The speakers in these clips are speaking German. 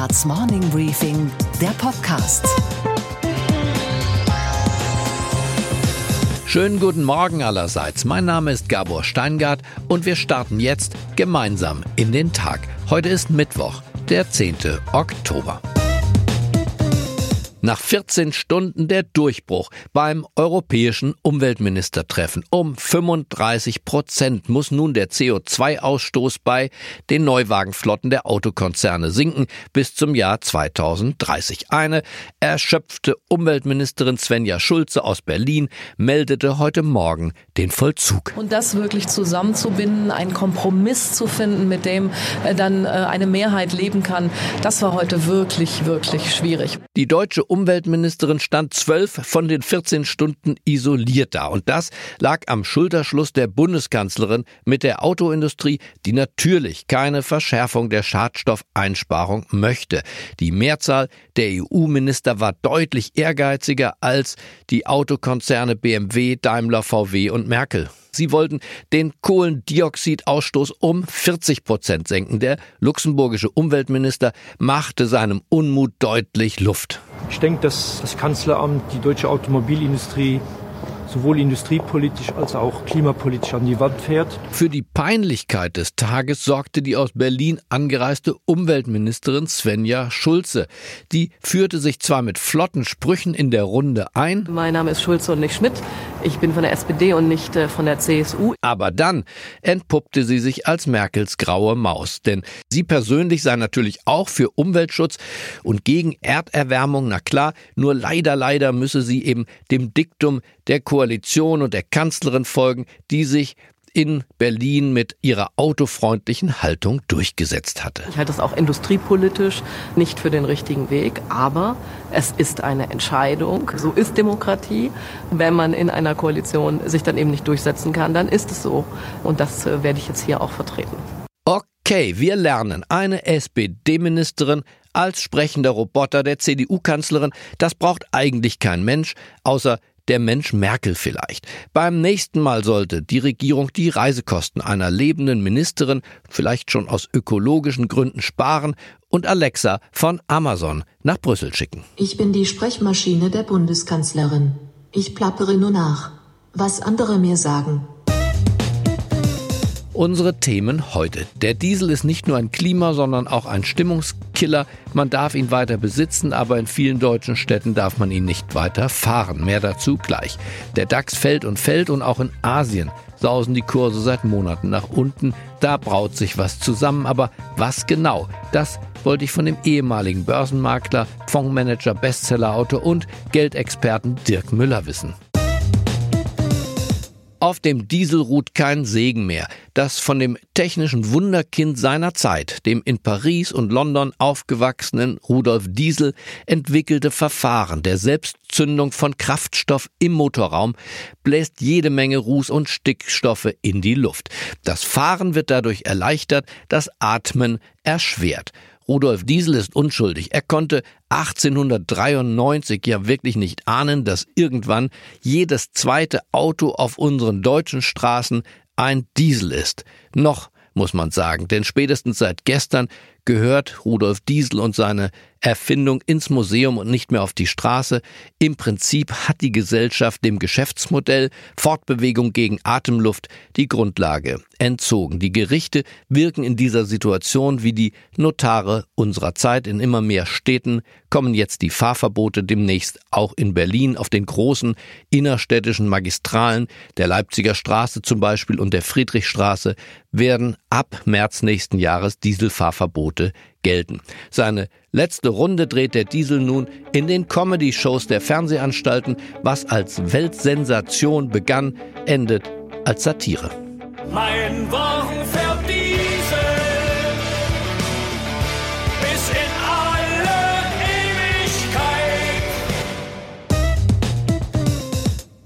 Handelsblatts Morning Briefing, der Podcast. Schönen guten Morgen allerseits. Mein Name ist Gabor Steingart und wir starten jetzt gemeinsam in den Tag. Heute ist Mittwoch, der 10. Oktober. Nach 14 Stunden der Durchbruch beim europäischen Umweltministertreffen. Um 35 Prozent muss nun der CO2-Ausstoß bei den Neuwagenflotten der Autokonzerne sinken bis zum Jahr 2030. Eine erschöpfte Umweltministerin Svenja Schulze aus Berlin meldete heute Morgen den Vollzug. Und das wirklich zusammenzubinden, einen Kompromiss zu finden, mit dem äh, dann äh, eine Mehrheit leben kann, das war heute wirklich, wirklich schwierig. Die deutsche Umweltministerin stand zwölf von den 14 Stunden isoliert da. Und das lag am Schulterschluss der Bundeskanzlerin mit der Autoindustrie, die natürlich keine Verschärfung der Schadstoffeinsparung möchte. Die Mehrzahl der EU-Minister war deutlich ehrgeiziger als die Autokonzerne BMW, Daimler, VW und Merkel. Sie wollten den Kohlendioxidausstoß um 40 Prozent senken. Der luxemburgische Umweltminister machte seinem Unmut deutlich Luft. Ich denke, dass das Kanzleramt die deutsche Automobilindustrie sowohl industriepolitisch als auch klimapolitisch an die Wand fährt. Für die Peinlichkeit des Tages sorgte die aus Berlin angereiste Umweltministerin Svenja Schulze. Die führte sich zwar mit flotten Sprüchen in der Runde ein. Mein Name ist Schulze und nicht Schmidt. Ich bin von der SPD und nicht äh, von der CSU. Aber dann entpuppte sie sich als Merkels graue Maus. Denn sie persönlich sei natürlich auch für Umweltschutz und gegen Erderwärmung, na klar, nur leider, leider müsse sie eben dem Diktum der Koalition und der Kanzlerin folgen, die sich in Berlin mit ihrer autofreundlichen Haltung durchgesetzt hatte. Ich halte das auch industriepolitisch nicht für den richtigen Weg, aber es ist eine Entscheidung. So ist Demokratie. Wenn man in einer Koalition sich dann eben nicht durchsetzen kann, dann ist es so. Und das äh, werde ich jetzt hier auch vertreten. Okay, wir lernen. Eine SPD-Ministerin als sprechender Roboter der CDU-Kanzlerin, das braucht eigentlich kein Mensch, außer der Mensch Merkel vielleicht. Beim nächsten Mal sollte die Regierung die Reisekosten einer lebenden Ministerin vielleicht schon aus ökologischen Gründen sparen und Alexa von Amazon nach Brüssel schicken. Ich bin die Sprechmaschine der Bundeskanzlerin. Ich plappere nur nach, was andere mir sagen. Unsere Themen heute. Der Diesel ist nicht nur ein Klima, sondern auch ein Stimmungskiller. Man darf ihn weiter besitzen, aber in vielen deutschen Städten darf man ihn nicht weiter fahren. Mehr dazu gleich. Der DAX fällt und fällt und auch in Asien sausen die Kurse seit Monaten nach unten. Da braut sich was zusammen, aber was genau? Das wollte ich von dem ehemaligen Börsenmakler, Fondsmanager, Bestsellerautor und Geldexperten Dirk Müller wissen. Auf dem Diesel ruht kein Segen mehr. Das von dem technischen Wunderkind seiner Zeit, dem in Paris und London aufgewachsenen Rudolf Diesel, entwickelte Verfahren der Selbstzündung von Kraftstoff im Motorraum bläst jede Menge Ruß und Stickstoffe in die Luft. Das Fahren wird dadurch erleichtert, das Atmen erschwert. Rudolf Diesel ist unschuldig. Er konnte 1893 ja wirklich nicht ahnen, dass irgendwann jedes zweite Auto auf unseren deutschen Straßen ein Diesel ist. Noch muss man sagen, denn spätestens seit gestern gehört Rudolf Diesel und seine Erfindung ins Museum und nicht mehr auf die Straße. Im Prinzip hat die Gesellschaft dem Geschäftsmodell Fortbewegung gegen Atemluft die Grundlage entzogen. Die Gerichte wirken in dieser Situation wie die Notare unserer Zeit. In immer mehr Städten kommen jetzt die Fahrverbote demnächst auch in Berlin auf den großen innerstädtischen Magistralen der Leipziger Straße zum Beispiel und der Friedrichstraße werden ab März nächsten Jahres Dieselfahrverbote gelten. Seine letzte Runde dreht der Diesel nun in den Comedy-Shows der Fernsehanstalten. Was als Weltsensation begann, endet als Satire. Mein Wagen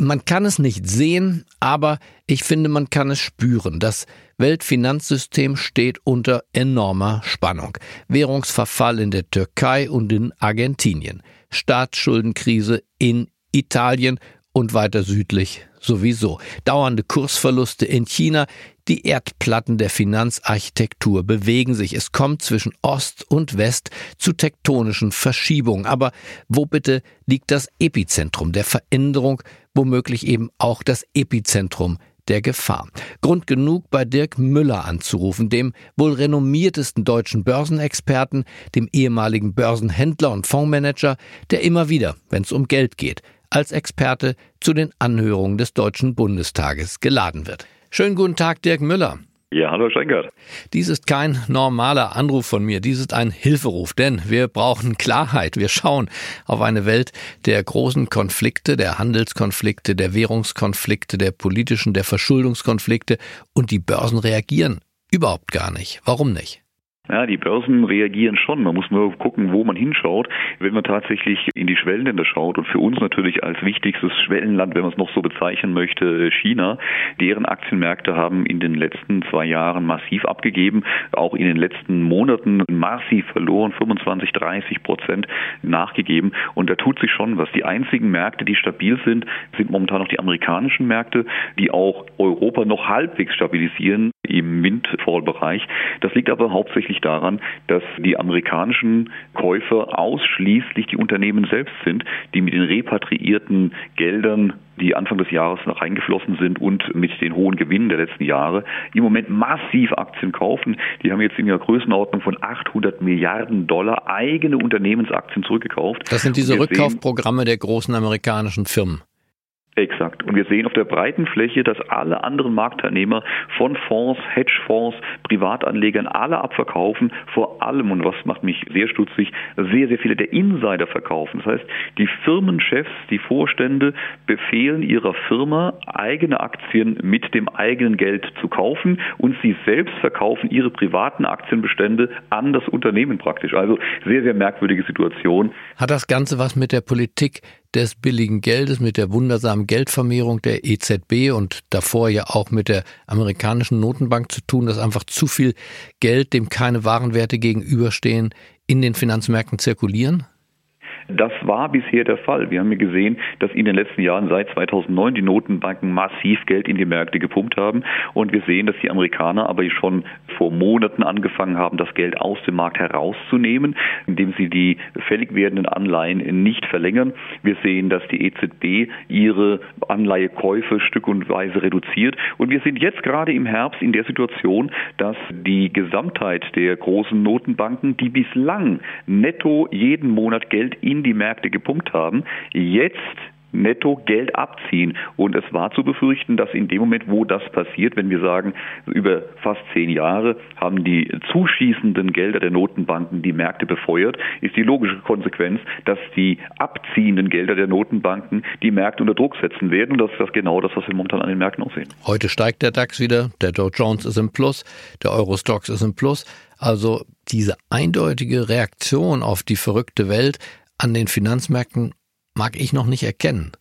Man kann es nicht sehen, aber ich finde, man kann es spüren. Das Weltfinanzsystem steht unter enormer Spannung. Währungsverfall in der Türkei und in Argentinien. Staatsschuldenkrise in Italien und weiter südlich sowieso. Dauernde Kursverluste in China, die Erdplatten der Finanzarchitektur bewegen sich. Es kommt zwischen Ost und West zu tektonischen Verschiebungen. Aber wo bitte liegt das Epizentrum der Veränderung, womöglich eben auch das Epizentrum der Gefahr. Grund genug, bei Dirk Müller anzurufen, dem wohl renommiertesten deutschen Börsenexperten, dem ehemaligen Börsenhändler und Fondsmanager, der immer wieder, wenn es um Geld geht, als Experte zu den Anhörungen des Deutschen Bundestages geladen wird. Schönen guten Tag, Dirk Müller. Ja, hallo Schenkert. Dies ist kein normaler Anruf von mir, dies ist ein Hilferuf, denn wir brauchen Klarheit. Wir schauen auf eine Welt der großen Konflikte, der Handelskonflikte, der Währungskonflikte, der politischen, der Verschuldungskonflikte und die Börsen reagieren überhaupt gar nicht. Warum nicht? Ja, die Börsen reagieren schon. Man muss nur gucken, wo man hinschaut. Wenn man tatsächlich in die Schwellenländer schaut und für uns natürlich als wichtigstes Schwellenland, wenn man es noch so bezeichnen möchte, China, deren Aktienmärkte haben in den letzten zwei Jahren massiv abgegeben, auch in den letzten Monaten massiv verloren, 25, 30 Prozent nachgegeben. Und da tut sich schon was. Die einzigen Märkte, die stabil sind, sind momentan noch die amerikanischen Märkte, die auch Europa noch halbwegs stabilisieren im Windfall-Bereich. Das liegt aber hauptsächlich daran, dass die amerikanischen Käufer ausschließlich die Unternehmen selbst sind, die mit den repatriierten Geldern die Anfang des Jahres noch reingeflossen sind und mit den hohen Gewinnen der letzten Jahre im Moment massiv Aktien kaufen. Die haben jetzt in der Größenordnung von 800 Milliarden Dollar eigene Unternehmensaktien zurückgekauft. Das sind diese Rückkaufprogramme der großen amerikanischen Firmen. Exakt. Und wir sehen auf der breiten Fläche, dass alle anderen Marktteilnehmer von Fonds, Hedgefonds, Privatanlegern alle abverkaufen. Vor allem, und was macht mich sehr stutzig, sehr, sehr viele der Insider verkaufen. Das heißt, die Firmenchefs, die Vorstände befehlen ihrer Firma, eigene Aktien mit dem eigenen Geld zu kaufen und sie selbst verkaufen ihre privaten Aktienbestände an das Unternehmen praktisch. Also sehr, sehr merkwürdige Situation. Hat das Ganze was mit der Politik des billigen Geldes, mit der wundersamen Geldvermehrung der EZB und davor ja auch mit der amerikanischen Notenbank zu tun, dass einfach zu viel Geld, dem keine Warenwerte gegenüberstehen, in den Finanzmärkten zirkulieren? Das war bisher der Fall. Wir haben ja gesehen, dass in den letzten Jahren seit 2009 die Notenbanken massiv Geld in die Märkte gepumpt haben. Und wir sehen, dass die Amerikaner aber schon vor Monaten angefangen haben, das Geld aus dem Markt herauszunehmen, indem sie die fällig werdenden Anleihen nicht verlängern. Wir sehen, dass die EZB ihre Anleihekäufe stück und weise reduziert. Und wir sind jetzt gerade im Herbst in der Situation, dass die Gesamtheit der großen Notenbanken, die bislang netto jeden Monat Geld in in die Märkte gepumpt haben, jetzt netto Geld abziehen. Und es war zu befürchten, dass in dem Moment, wo das passiert, wenn wir sagen, über fast zehn Jahre haben die zuschießenden Gelder der Notenbanken die Märkte befeuert, ist die logische Konsequenz, dass die abziehenden Gelder der Notenbanken die Märkte unter Druck setzen werden. Und das ist genau das, was wir momentan an den Märkten auch sehen. Heute steigt der DAX wieder, der Dow Jones ist im Plus, der Eurostox ist im Plus. Also diese eindeutige Reaktion auf die verrückte Welt an den Finanzmärkten mag ich noch nicht erkennen.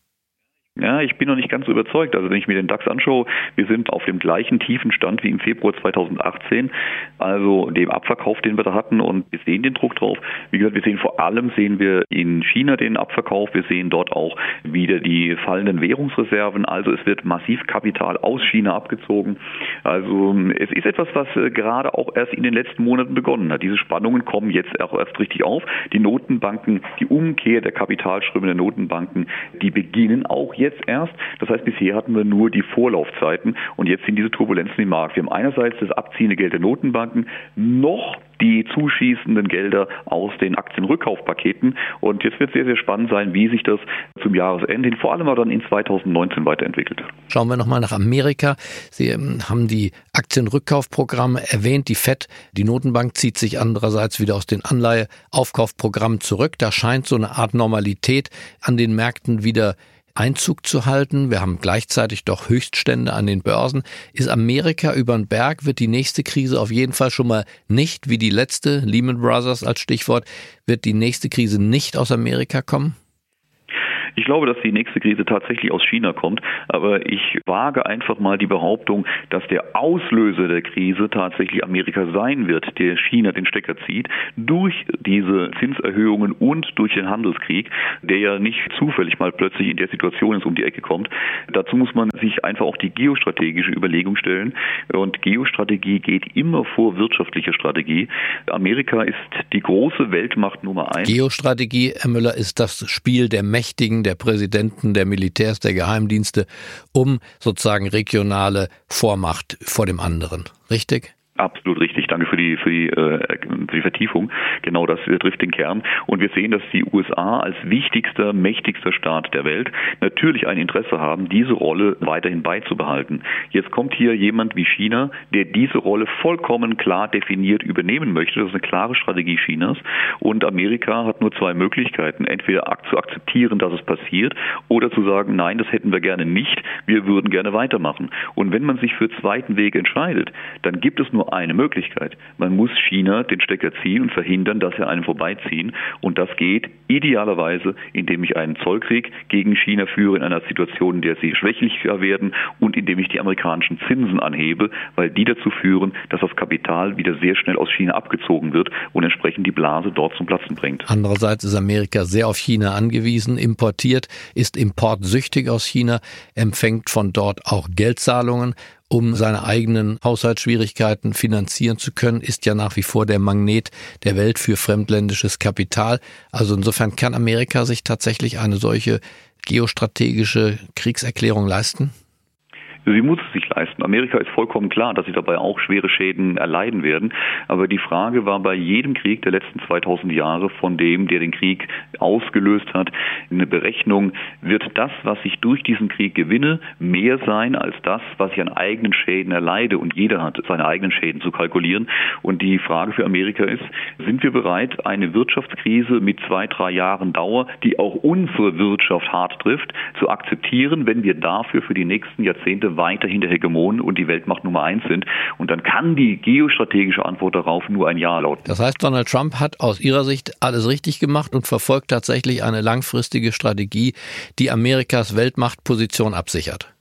Ja, ich bin noch nicht ganz so überzeugt. Also wenn ich mir den DAX anschaue, wir sind auf dem gleichen tiefen Stand wie im Februar 2018, also dem Abverkauf, den wir da hatten und wir sehen den Druck drauf. Wie gesagt, wir sehen vor allem sehen wir in China den Abverkauf, wir sehen dort auch wieder die fallenden Währungsreserven, also es wird massiv Kapital aus China abgezogen. Also es ist etwas, was äh, gerade auch erst in den letzten Monaten begonnen hat. Diese Spannungen kommen jetzt auch erst richtig auf. Die Notenbanken, die Umkehr der Kapitalströme der Notenbanken, die beginnen auch jetzt erst. Das heißt, bisher hatten wir nur die Vorlaufzeiten und jetzt sind diese Turbulenzen im Markt. Wir haben einerseits das abziehende Geld der Notenbanken, noch die zuschießenden Gelder aus den Aktienrückkaufpaketen. Und jetzt wird es sehr, sehr spannend sein, wie sich das zum Jahresende vor allem aber dann in 2019 weiterentwickelt. Schauen wir nochmal nach Amerika. Sie ähm, haben die Aktienrückkaufprogramme erwähnt. Die FED, die Notenbank, zieht sich andererseits wieder aus den Anleiheaufkaufprogrammen zurück. Da scheint so eine Art Normalität an den Märkten wieder Einzug zu halten. Wir haben gleichzeitig doch Höchststände an den Börsen. Ist Amerika über den Berg, wird die nächste Krise auf jeden Fall schon mal nicht, wie die letzte, Lehman Brothers als Stichwort, wird die nächste Krise nicht aus Amerika kommen? Ich glaube, dass die nächste Krise tatsächlich aus China kommt, aber ich wage einfach mal die Behauptung, dass der Auslöser der Krise tatsächlich Amerika sein wird, der China den Stecker zieht, durch diese Zinserhöhungen und durch den Handelskrieg, der ja nicht zufällig mal plötzlich in der Situation ist, um die Ecke kommt. Dazu muss man sich einfach auch die geostrategische Überlegung stellen. Und Geostrategie geht immer vor wirtschaftlicher Strategie. Amerika ist die große Weltmacht Nummer eins. Geostrategie, Herr Müller, ist das Spiel der Mächtigen, der Präsidenten, der Militärs, der Geheimdienste, um sozusagen regionale Vormacht vor dem anderen. Richtig? Absolut richtig. Danke für die, für die, äh, für die Vertiefung. Genau das trifft den Kern. Und wir sehen, dass die USA als wichtigster, mächtigster Staat der Welt natürlich ein Interesse haben, diese Rolle weiterhin beizubehalten. Jetzt kommt hier jemand wie China, der diese Rolle vollkommen klar definiert übernehmen möchte. Das ist eine klare Strategie Chinas. Und Amerika hat nur zwei Möglichkeiten. Entweder zu akzeptieren, dass es passiert, oder zu sagen, nein, das hätten wir gerne nicht. Wir würden gerne weitermachen. Und wenn man sich für zweiten Weg entscheidet, dann gibt es nur nur eine Möglichkeit. Man muss China den Stecker ziehen und verhindern, dass sie einem vorbeiziehen. Und das geht idealerweise, indem ich einen Zollkrieg gegen China führe in einer Situation, in der sie schwächlicher werden und indem ich die amerikanischen Zinsen anhebe, weil die dazu führen, dass das Kapital wieder sehr schnell aus China abgezogen wird und entsprechend die Blase dort zum Platzen bringt. Andererseits ist Amerika sehr auf China angewiesen, importiert, ist importsüchtig aus China, empfängt von dort auch Geldzahlungen um seine eigenen Haushaltsschwierigkeiten finanzieren zu können, ist ja nach wie vor der Magnet der Welt für fremdländisches Kapital. Also insofern kann Amerika sich tatsächlich eine solche geostrategische Kriegserklärung leisten? Sie muss es sich leisten. Amerika ist vollkommen klar, dass sie dabei auch schwere Schäden erleiden werden. Aber die Frage war bei jedem Krieg der letzten 2000 Jahre von dem, der den Krieg ausgelöst hat, eine Berechnung, wird das, was ich durch diesen Krieg gewinne, mehr sein als das, was ich an eigenen Schäden erleide. Und jeder hat seine eigenen Schäden zu kalkulieren. Und die Frage für Amerika ist, sind wir bereit, eine Wirtschaftskrise mit zwei, drei Jahren Dauer, die auch unsere Wirtschaft hart trifft, zu akzeptieren, wenn wir dafür für die nächsten Jahrzehnte weiterhin der Hegemon und die Weltmacht Nummer eins sind. Und dann kann die geostrategische Antwort darauf nur ein Ja lauten. Das heißt, Donald Trump hat aus Ihrer Sicht alles richtig gemacht und verfolgt tatsächlich eine langfristige Strategie, die Amerikas Weltmachtposition absichert.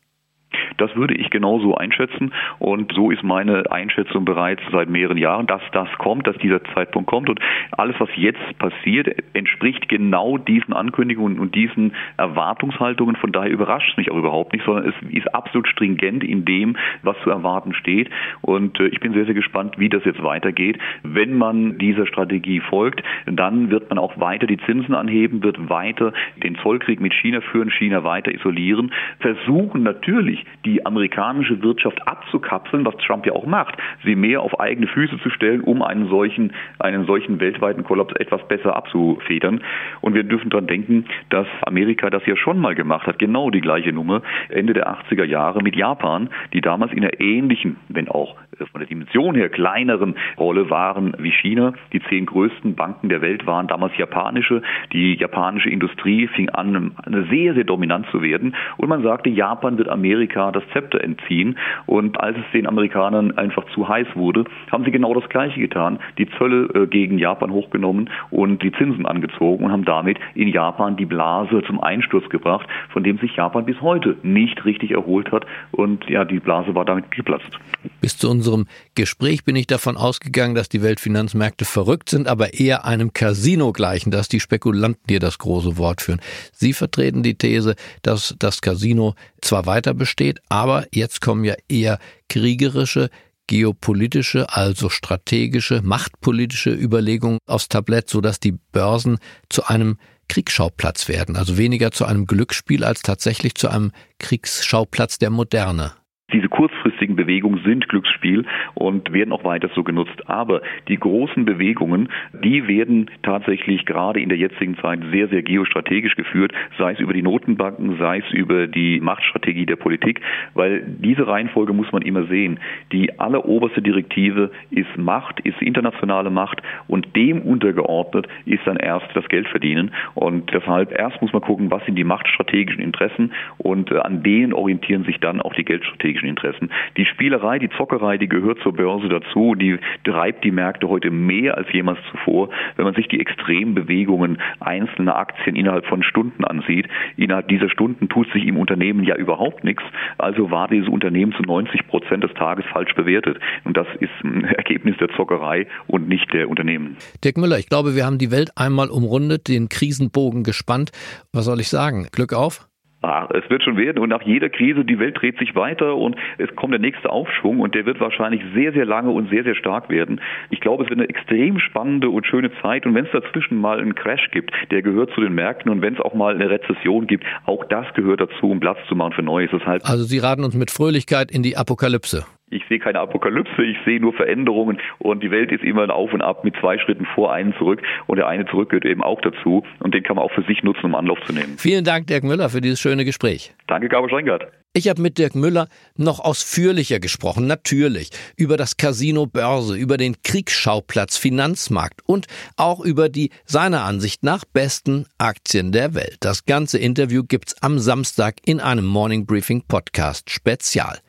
Das würde ich genauso einschätzen und so ist meine Einschätzung bereits seit mehreren Jahren, dass das kommt, dass dieser Zeitpunkt kommt und alles, was jetzt passiert, entspricht genau diesen Ankündigungen und diesen Erwartungshaltungen. Von daher überrascht es mich auch überhaupt nicht, sondern es ist absolut stringent in dem, was zu erwarten steht und äh, ich bin sehr, sehr gespannt, wie das jetzt weitergeht. Wenn man dieser Strategie folgt, dann wird man auch weiter die Zinsen anheben, wird weiter den Zollkrieg mit China führen, China weiter isolieren, versuchen natürlich die amerikanische Wirtschaft abzukapseln, was Trump ja auch macht, sie mehr auf eigene Füße zu stellen, um einen solchen, einen solchen weltweiten Kollaps etwas besser abzufedern. Und wir dürfen daran denken, dass Amerika das ja schon mal gemacht hat, genau die gleiche Nummer, Ende der 80er Jahre mit Japan, die damals in einer ähnlichen, wenn auch von der Dimension her kleineren Rolle waren wie China. Die zehn größten Banken der Welt waren damals japanische. Die japanische Industrie fing an, sehr, sehr dominant zu werden. Und man sagte, Japan wird Amerika das Zepter entziehen. Und als es den Amerikanern einfach zu heiß wurde, haben sie genau das Gleiche getan. Die Zölle äh, gegen Japan hochgenommen und die Zinsen angezogen und haben damit in Japan die Blase zum Einsturz gebracht, von dem sich Japan bis heute nicht richtig erholt hat. Und ja, die Blase war damit geplatzt. Bis zu unserem Gespräch bin ich davon ausgegangen, dass die Weltfinanzmärkte verrückt sind, aber eher einem Casino gleichen, dass die Spekulanten hier das große Wort führen. Sie vertreten die These, dass das Casino zwar weiter besteht, aber jetzt kommen ja eher kriegerische, geopolitische, also strategische, machtpolitische Überlegungen aufs Tablett, sodass die Börsen zu einem Kriegsschauplatz werden, also weniger zu einem Glücksspiel als tatsächlich zu einem Kriegsschauplatz der Moderne. Diese kurzfristigen Bewegungen sind Glücksspiel und werden auch weiter so genutzt. Aber die großen Bewegungen, die werden tatsächlich gerade in der jetzigen Zeit sehr, sehr geostrategisch geführt, sei es über die Notenbanken, sei es über die Machtstrategie der Politik, weil diese Reihenfolge muss man immer sehen. Die alleroberste Direktive ist Macht, ist internationale Macht und dem untergeordnet ist dann erst das Geldverdienen. Und deshalb erst muss man gucken, was sind die machtstrategischen Interessen und äh, an denen orientieren sich dann auch die geldstrategischen Interessen. Die Spielerei, die Zockerei, die gehört zur Börse dazu, die treibt die Märkte heute mehr als jemals zuvor. Wenn man sich die extremen Bewegungen einzelner Aktien innerhalb von Stunden ansieht, innerhalb dieser Stunden tut sich im Unternehmen ja überhaupt nichts. Also war dieses Unternehmen zu 90 Prozent des Tages falsch bewertet. Und das ist ein Ergebnis der Zockerei und nicht der Unternehmen. Dirk Müller, ich glaube, wir haben die Welt einmal umrundet, den Krisenbogen gespannt. Was soll ich sagen? Glück auf? Ah, es wird schon werden und nach jeder Krise, die Welt dreht sich weiter und es kommt der nächste Aufschwung und der wird wahrscheinlich sehr, sehr lange und sehr, sehr stark werden. Ich glaube, es wird eine extrem spannende und schöne Zeit und wenn es dazwischen mal einen Crash gibt, der gehört zu den Märkten und wenn es auch mal eine Rezession gibt, auch das gehört dazu, um Platz zu machen für Neues. Deshalb also Sie raten uns mit Fröhlichkeit in die Apokalypse. Ich sehe keine Apokalypse, ich sehe nur Veränderungen und die Welt ist immer ein Auf und Ab mit zwei Schritten vor, einen zurück und der eine zurück gehört eben auch dazu und den kann man auch für sich nutzen, um Anlauf zu nehmen. Vielen Dank, Dirk Müller, für dieses schöne Gespräch. Danke, Gabor Steingart. Ich habe mit Dirk Müller noch ausführlicher gesprochen, natürlich, über das Casino Börse, über den Kriegsschauplatz Finanzmarkt und auch über die seiner Ansicht nach besten Aktien der Welt. Das ganze Interview gibt's am Samstag in einem Morning Briefing Podcast Spezial.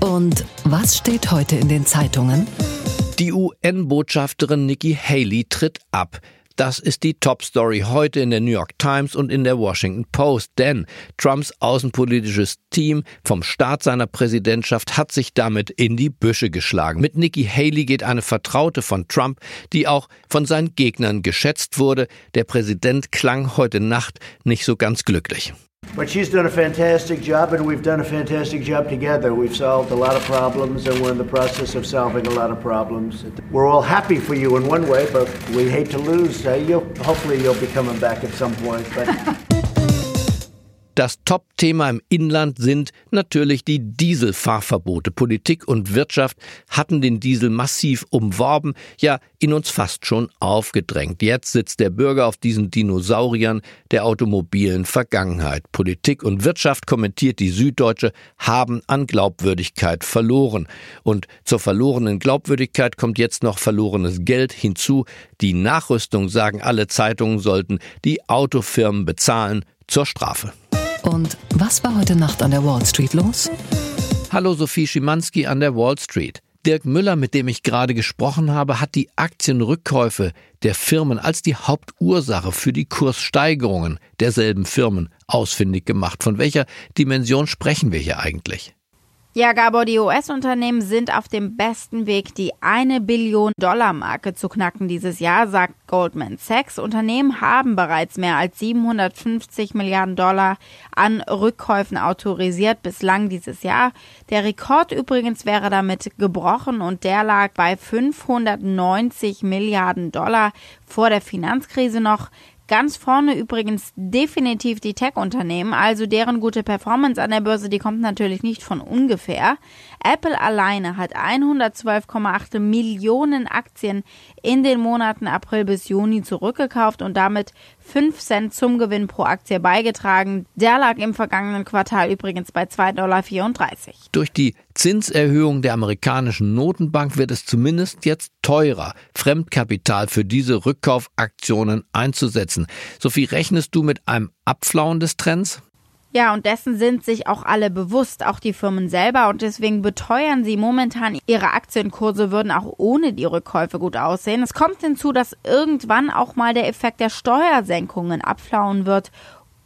Und was steht heute in den Zeitungen? Die UN-Botschafterin Nikki Haley tritt ab. Das ist die Top-Story heute in der New York Times und in der Washington Post, denn Trumps außenpolitisches Team vom Start seiner Präsidentschaft hat sich damit in die Büsche geschlagen. Mit Nikki Haley geht eine Vertraute von Trump, die auch von seinen Gegnern geschätzt wurde. Der Präsident klang heute Nacht nicht so ganz glücklich. But she's done a fantastic job, and we've done a fantastic job together. We've solved a lot of problems, and we're in the process of solving a lot of problems. We're all happy for you in one way, but we hate to lose. Uh, you'll, hopefully, you'll be coming back at some point. But Das Top-Thema im Inland sind natürlich die Dieselfahrverbote. Politik und Wirtschaft hatten den Diesel massiv umworben, ja in uns fast schon aufgedrängt. Jetzt sitzt der Bürger auf diesen Dinosauriern der automobilen Vergangenheit. Politik und Wirtschaft, kommentiert die Süddeutsche, haben an Glaubwürdigkeit verloren. Und zur verlorenen Glaubwürdigkeit kommt jetzt noch verlorenes Geld hinzu. Die Nachrüstung, sagen alle Zeitungen, sollten die Autofirmen bezahlen zur Strafe. Und was war heute Nacht an der Wall Street los? Hallo Sophie Schimanski an der Wall Street. Dirk Müller, mit dem ich gerade gesprochen habe, hat die Aktienrückkäufe der Firmen als die Hauptursache für die Kurssteigerungen derselben Firmen ausfindig gemacht. Von welcher Dimension sprechen wir hier eigentlich? Ja, Gabor, die US-Unternehmen sind auf dem besten Weg, die eine Billion Dollar Marke zu knacken dieses Jahr, sagt Goldman Sachs. Unternehmen haben bereits mehr als 750 Milliarden Dollar an Rückkäufen autorisiert bislang dieses Jahr. Der Rekord übrigens wäre damit gebrochen und der lag bei 590 Milliarden Dollar vor der Finanzkrise noch. Ganz vorne übrigens definitiv die Tech-Unternehmen, also deren gute Performance an der Börse, die kommt natürlich nicht von ungefähr. Apple alleine hat 112,8 Millionen Aktien in den Monaten April bis Juni zurückgekauft und damit 5 Cent zum Gewinn pro Aktie beigetragen. Der lag im vergangenen Quartal übrigens bei 2,34 Dollar. Durch die Zinserhöhung der amerikanischen Notenbank wird es zumindest jetzt teurer, Fremdkapital für diese Rückkaufaktionen einzusetzen. Sophie, rechnest du mit einem Abflauen des Trends? Ja, und dessen sind sich auch alle bewusst, auch die Firmen selber. Und deswegen beteuern sie momentan, ihre Aktienkurse würden auch ohne die Rückkäufe gut aussehen. Es kommt hinzu, dass irgendwann auch mal der Effekt der Steuersenkungen abflauen wird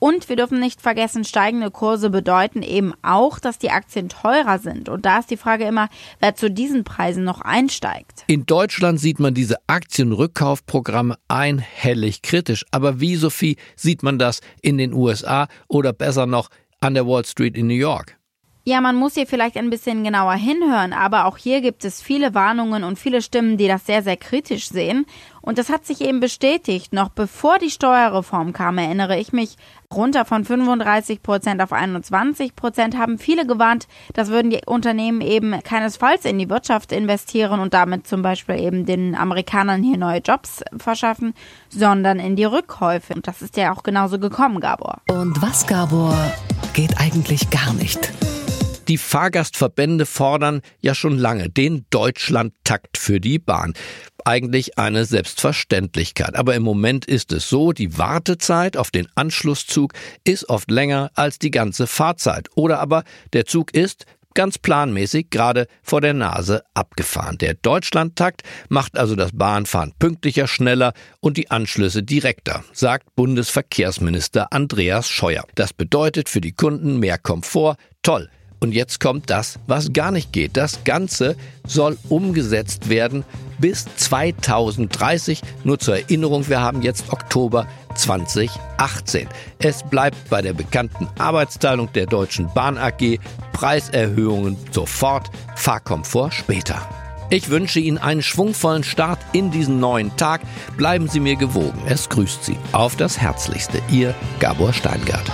und wir dürfen nicht vergessen, steigende Kurse bedeuten eben auch, dass die Aktien teurer sind. Und da ist die Frage immer, wer zu diesen Preisen noch einsteigt. In Deutschland sieht man diese Aktienrückkaufprogramme einhellig kritisch. Aber wie, Sophie, sieht man das in den USA oder besser noch an der Wall Street in New York? Ja, man muss hier vielleicht ein bisschen genauer hinhören, aber auch hier gibt es viele Warnungen und viele Stimmen, die das sehr, sehr kritisch sehen. Und das hat sich eben bestätigt. Noch bevor die Steuerreform kam, erinnere ich mich, runter von 35 Prozent auf 21 Prozent haben viele gewarnt, das würden die Unternehmen eben keinesfalls in die Wirtschaft investieren und damit zum Beispiel eben den Amerikanern hier neue Jobs verschaffen, sondern in die Rückkäufe. Und das ist ja auch genauso gekommen, Gabor. Und was, Gabor, geht eigentlich gar nicht? Die Fahrgastverbände fordern ja schon lange den Deutschlandtakt für die Bahn. Eigentlich eine Selbstverständlichkeit. Aber im Moment ist es so, die Wartezeit auf den Anschlusszug ist oft länger als die ganze Fahrzeit. Oder aber der Zug ist ganz planmäßig gerade vor der Nase abgefahren. Der Deutschlandtakt macht also das Bahnfahren pünktlicher, schneller und die Anschlüsse direkter, sagt Bundesverkehrsminister Andreas Scheuer. Das bedeutet für die Kunden mehr Komfort. Toll. Und jetzt kommt das, was gar nicht geht. Das Ganze soll umgesetzt werden bis 2030. Nur zur Erinnerung, wir haben jetzt Oktober 2018. Es bleibt bei der bekannten Arbeitsteilung der Deutschen Bahn AG. Preiserhöhungen sofort, Fahrkomfort später. Ich wünsche Ihnen einen schwungvollen Start in diesen neuen Tag. Bleiben Sie mir gewogen. Es grüßt Sie auf das Herzlichste. Ihr Gabor Steingart.